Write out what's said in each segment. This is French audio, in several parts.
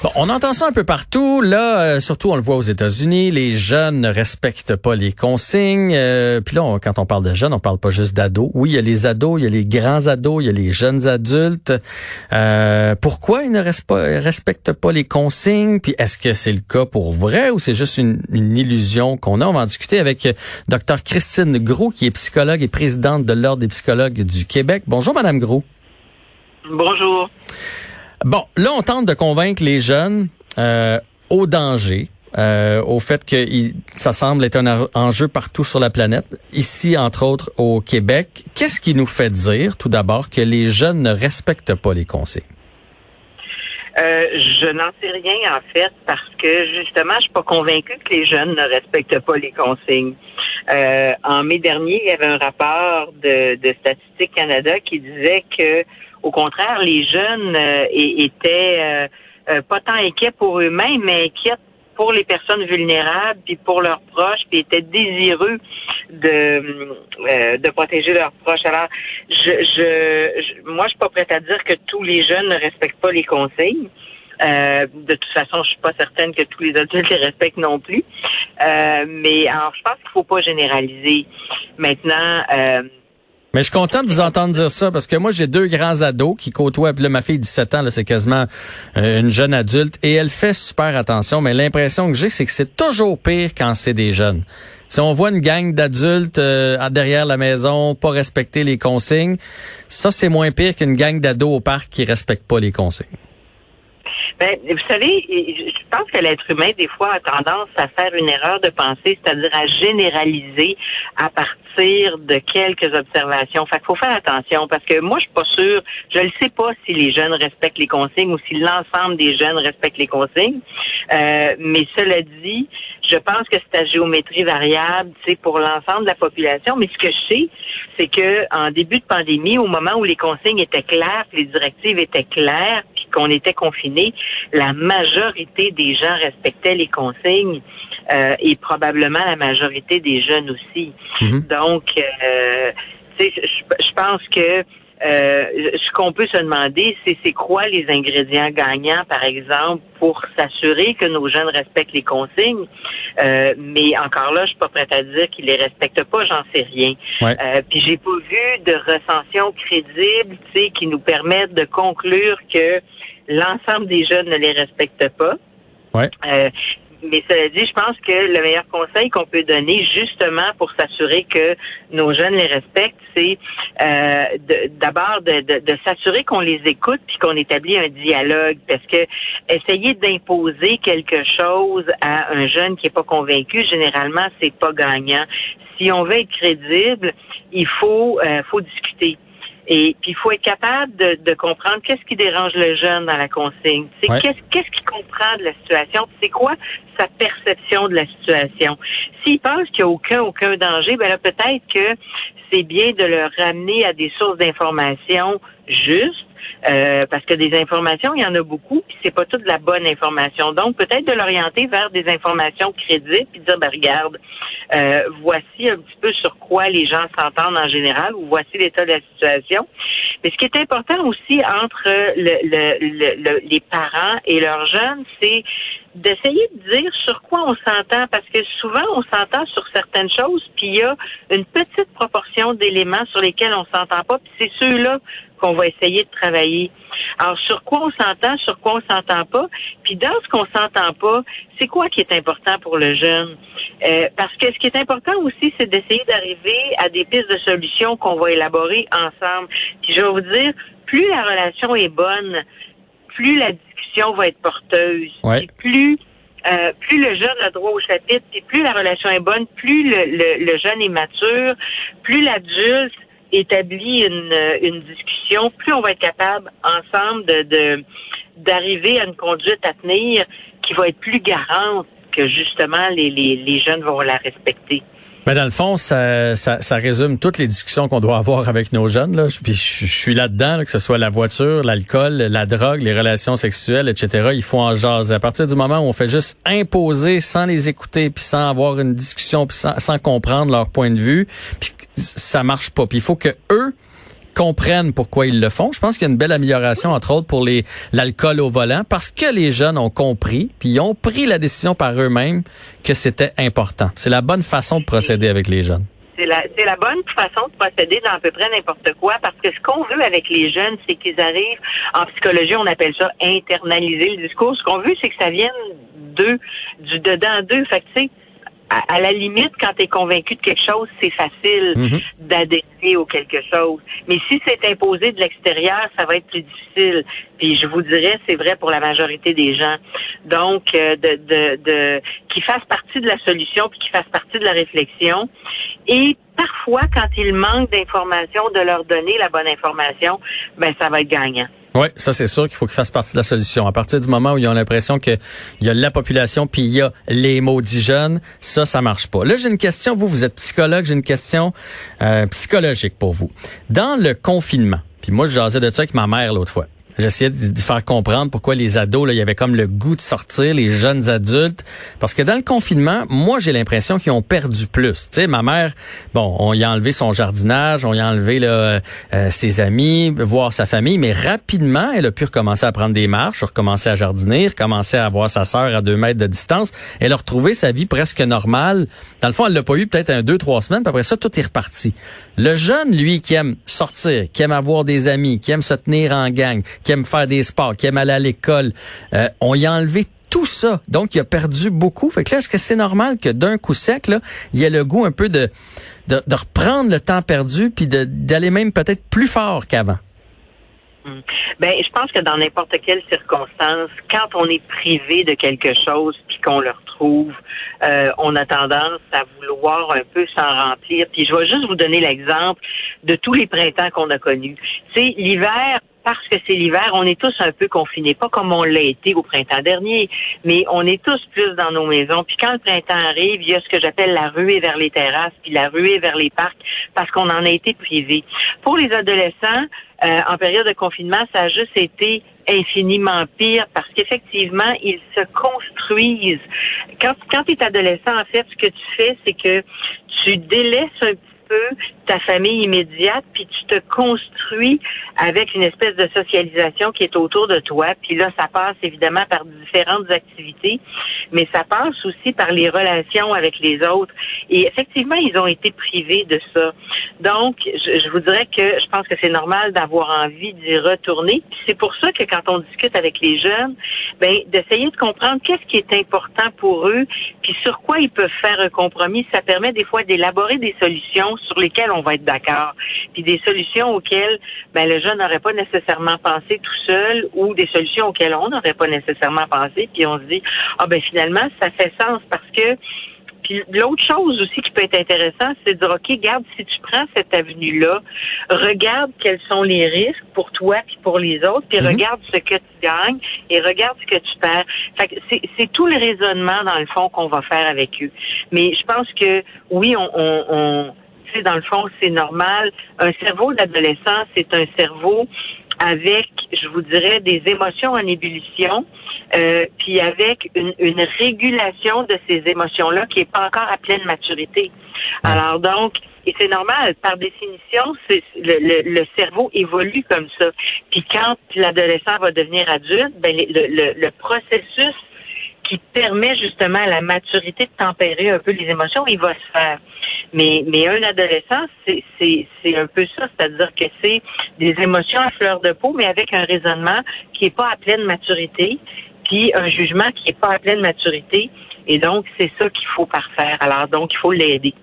Bon, on entend ça un peu partout. Là, euh, surtout, on le voit aux États-Unis, les jeunes ne respectent pas les consignes. Euh, puis là, quand on parle de jeunes, on parle pas juste d'ados. Oui, il y a les ados, il y a les grands ados, il y a les jeunes adultes. Euh, pourquoi ils ne respectent pas les consignes? Puis est-ce que c'est le cas pour vrai ou c'est juste une, une illusion qu'on a? On va en discuter avec Dr Christine Gros, qui est psychologue et présidente de l'Ordre des psychologues du Québec. Bonjour, Madame Gros. Bonjour. Bon, là, on tente de convaincre les jeunes euh, au danger, euh, au fait que ça semble être un enjeu partout sur la planète, ici, entre autres, au Québec. Qu'est-ce qui nous fait dire, tout d'abord, que les jeunes ne respectent pas les consignes? Euh, je n'en sais rien en fait parce que justement, je suis pas convaincue que les jeunes ne respectent pas les consignes. Euh, en mai dernier, il y avait un rapport de, de Statistique Canada qui disait que au contraire, les jeunes euh, étaient euh, euh, pas tant inquiets pour eux-mêmes, mais inquiets pour les personnes vulnérables, puis pour leurs proches, puis étaient désireux de de protéger leurs proches. Alors, je, je, moi, je suis pas prête à dire que tous les jeunes ne respectent pas les consignes. De toute façon, je suis pas certaine que tous les adultes les respectent non plus. mais alors, je pense qu'il faut pas généraliser. Maintenant, mais je suis content de vous entendre dire ça parce que moi, j'ai deux grands ados qui côtoient. Là, ma fille, 17 ans, là, c'est quasiment euh, une jeune adulte et elle fait super attention. Mais l'impression que j'ai, c'est que c'est toujours pire quand c'est des jeunes. Si on voit une gang d'adultes euh, derrière la maison pas respecter les consignes, ça, c'est moins pire qu'une gang d'ados au parc qui respectent pas les consignes. Ben, vous savez, je pense que l'être humain, des fois, a tendance à faire une erreur de pensée, c'est-à-dire à généraliser à partir de quelques observations. Fait qu'il faut faire attention parce que moi, je suis pas sûre, je ne sais pas si les jeunes respectent les consignes ou si l'ensemble des jeunes respectent les consignes. Euh, mais cela dit, je pense que c'est à géométrie variable, c'est pour l'ensemble de la population. Mais ce que je sais, c'est que en début de pandémie, au moment où les consignes étaient claires, les directives étaient claires, qu'on était confiné, la majorité des gens respectaient les consignes euh, et probablement la majorité des jeunes aussi. Mhm. Donc, euh, je pense que euh, ce qu'on peut se demander, c'est c'est quoi les ingrédients gagnants, par exemple, pour s'assurer que nos jeunes respectent les consignes. Euh, mais encore là, je suis pas prête à dire qu'ils les respectent pas, j'en sais rien. Euh, puis j'ai pas vu de recension crédible, tu sais, qui nous permettent de conclure que l'ensemble des jeunes ne les respectent pas. Ouais. Euh, mais cela dit, je pense que le meilleur conseil qu'on peut donner justement pour s'assurer que nos jeunes les respectent, c'est euh, d'abord de, de, de s'assurer qu'on les écoute puis qu'on établit un dialogue. Parce que essayer d'imposer quelque chose à un jeune qui est pas convaincu, généralement, c'est pas gagnant. Si on veut être crédible, il faut, euh, faut discuter. Et puis il faut être capable de, de comprendre qu'est-ce qui dérange le jeune dans la consigne. C'est qu'est-ce qu'est-ce qu'il comprend de la situation, c'est quoi sa perception de la situation? S'il pense qu'il n'y a aucun aucun danger, ben là peut-être que c'est bien de le ramener à des sources d'information justes euh, parce que des informations, il y en a beaucoup, puis c'est pas toute la bonne information. Donc, peut-être de l'orienter vers des informations crédibles, puis dire, ben regarde, euh, voici un petit peu sur quoi les gens s'entendent en général, ou voici l'état de la situation. Mais ce qui est important aussi entre le, les parents et leurs jeunes, c'est d'essayer de dire sur quoi on s'entend, parce que souvent on s'entend sur certaines choses, puis il y a une petite proportion d'éléments sur lesquels on s'entend pas, puis c'est ceux-là qu'on va essayer de travailler. Alors, sur quoi on s'entend, sur quoi on s'entend pas, puis dans ce qu'on s'entend pas, c'est quoi qui est important pour le jeune? Euh, parce que ce qui est important aussi, c'est d'essayer d'arriver à des pistes de solutions qu'on va élaborer ensemble. Puis je vais vous dire, plus la relation est bonne, plus la discussion va être porteuse, plus euh, plus le jeune a droit au chapitre, puis plus la relation est bonne, plus le, le jeune est mature, plus l'adulte établit une, une discussion, plus on va être capable ensemble de d'arriver à une conduite à tenir qui va être plus garante que justement les, les, les jeunes vont la respecter. Mais dans le fond, ça, résume toutes les discussions qu'on doit avoir avec nos jeunes. Là. Je, suis là-dedans, que ce soit la voiture, l'alcool, la drogue, les relations sexuelles, etc. Il faut en jaser. À partir du moment où on fait juste imposer sans les écouter, puis sans avoir une discussion, puis sans, sans comprendre leur point de vue, puis ça marche pas. Puis il faut que eux comprennent pourquoi ils le font. Je pense qu'il y a une belle amélioration, entre autres, pour les l'alcool au volant, parce que les jeunes ont compris, puis ils ont pris la décision par eux-mêmes que c'était important. C'est la bonne façon de procéder avec les jeunes. C'est la, la bonne façon de procéder dans à peu près n'importe quoi, parce que ce qu'on veut avec les jeunes, c'est qu'ils arrivent, en psychologie, on appelle ça internaliser le discours. Ce qu'on veut, c'est que ça vienne d'eux, du dedans d'eux. Fait que, tu sais, à, la limite, quand tu es convaincu de quelque chose, c'est facile mhm. d'adhérer au quelque chose. Mais si c'est imposé de l'extérieur, ça va être plus difficile. Puis je vous dirais, c'est vrai pour la majorité des gens. Donc, euh, de, de, de qu'ils fassent partie de la solution, puis qu'ils fassent partie de la réflexion. Et parfois, quand il manque d'informations, de leur donner la bonne information, ben ça va être gagnant. Oui, ça c'est sûr qu'il faut qu'ils fassent partie de la solution. À partir du moment où ils ont l'impression qu'il y a la population puis il y a les maudits jeunes, ça, ça marche pas. Là, j'ai une question. Vous, vous êtes psychologue, j'ai une question euh, psychologique pour vous. Dans le confinement, puis moi, je jasais de ça avec ma mère l'autre fois. J'essayais de, faire comprendre pourquoi les ados, là, il y avait comme le goût de sortir, les jeunes adultes. Parce que dans le confinement, moi, j'ai l'impression qu'ils ont perdu plus. Tu sais, ma mère, bon, on y a enlevé son jardinage, on y a enlevé là, euh, ses amis, voir sa famille, mais rapidement, elle a pu recommencer à prendre des marches, recommencer à jardiner, recommencer à voir sa sœur à deux mètres de distance. Elle a retrouvé sa vie presque normale. Dans le fond, elle l'a pas eu peut-être un, deux, trois semaines, puis après ça, tout est reparti. Le jeune, lui, qui aime sortir, qui aime avoir des amis, qui aime se tenir en gang, qui aime faire des sports, qui aime aller à l'école. Euh, on y a enlevé tout ça. Donc, il a perdu beaucoup. Fait que là, est-ce que c'est normal que d'un coup sec, là, il y ait le goût un peu de, de, reprendre le temps perdu puis d'aller même peut-être plus fort qu'avant? Hmm. Ben, je pense que dans n'importe quelle circonstance, quand on est privé de quelque chose puis qu'on le retrouve, euh, on a tendance à vouloir un peu s'en remplir. Puis je vais juste vous donner l'exemple de tous les printemps qu'on a connus. C'est l'hiver, parce que c'est l'hiver, on est tous un peu confinés, pas comme on l'a été au printemps dernier, mais on est tous plus dans nos maisons. Puis quand le printemps arrive, il y a ce que j'appelle la ruée vers les terrasses, puis la ruée vers les parcs, parce qu'on en a été privés. Pour les adolescents, euh, en période de confinement, ça a juste été infiniment pire parce qu'effectivement, ils se construisent. Quand, quand tu es adolescent, en fait, ce que tu fais, c'est que tu délaisses un petit peu ta famille immédiate, puis tu te construis avec une espèce de socialisation qui est autour de toi. Puis là, ça passe évidemment par différentes activités, mais ça passe aussi par les relations avec les autres. Et effectivement, ils ont été privés de ça. Donc, je, vous dirais que je pense que c'est normal d'avoir envie d'y retourner. c'est pour ça que quand on discute avec les jeunes, ben d'essayer de comprendre qu'est-ce qui est important pour eux, puis sur quoi ils peuvent faire un compromis. Ça permet des fois d'élaborer des solutions sur lesquelles on va être d'accord. Puis des solutions auxquelles ben, le jeune n'aurait pas nécessairement pensé tout seul ou des solutions auxquelles on n'aurait pas nécessairement pensé. Puis on se dit, ah ben finalement, ça fait sens parce que puis l'autre chose aussi qui peut être intéressant, c'est de dire, OK, garde, si tu prends cette avenue-là, regarde quels sont les risques pour toi puis pour les autres, puis mhm. regarde ce que tu gagnes et regarde ce que tu perds. Fait que c'est tout le raisonnement, dans le fond, qu'on va faire avec eux. Mais je pense que, oui, on, on, on dans le fond, c'est normal. Un cerveau d'adolescent, c'est un cerveau avec, je vous dirais, des émotions en ébullition, euh, puis avec une, régulation de ces émotions-là qui n'est pas encore à pleine maturité. Alors donc, et c'est normal, par définition, c'est le, le, cerveau évolue comme ça. Puis quand l'adolescent va devenir adulte, ben le, le processus qui permet justement à la maturité de tempérer un peu les émotions, il va se faire. Mais, mais un adolescent, c'est, un peu ça, c'est-à-dire que c'est des émotions à fleur de peau, mais avec un raisonnement qui est pas à pleine maturité, puis un jugement qui est pas à pleine maturité. Et donc, c'est ça qu'il faut parfaire. Alors, donc, il faut l'aider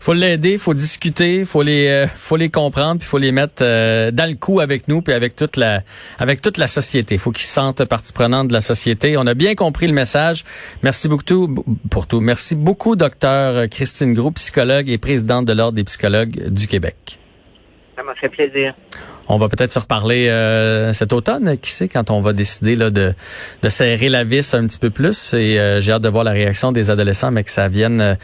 faut l'aider, faut discuter, faut les euh, faut les comprendre, puis faut les mettre euh, dans le coup avec nous puis avec toute la avec toute la société. Faut qu'ils se sentent partie prenante de la société. On a bien compris le message. Merci beaucoup pour tout. Merci beaucoup docteur Christine Gros, psychologue et présidente de l'ordre des psychologues du Québec. Ça fait plaisir. On va peut-être se reparler euh, cet automne, qui sait, quand on va décider là, de, de serrer la vis un petit peu plus. Et euh, j'ai hâte de voir la réaction des adolescents, mais que ça vienne euh,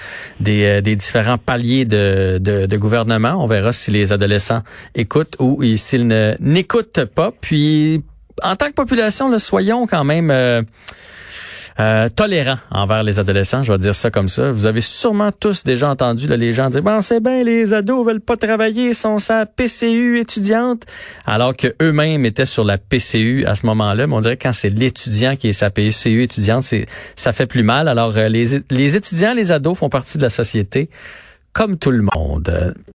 des, différents paliers de, de, de, gouvernement. On verra si les adolescents écoutent ou s'ils n'écoutent pas. Puis, en tant que population, là, soyons quand même euh, tolérant envers les adolescents, je vais dire ça comme ça. Vous avez sûrement tous déjà entendu là, les gens dire bon c'est bien les ados veulent pas travailler, sont sa PCU étudiante, alors que eux-mêmes étaient sur la PCU à ce moment-là. Mais on dirait que quand c'est l'étudiant qui est sa PCU étudiante, c'est ça fait plus mal. Alors euh, les les étudiants, les ados font partie de la société comme tout le monde.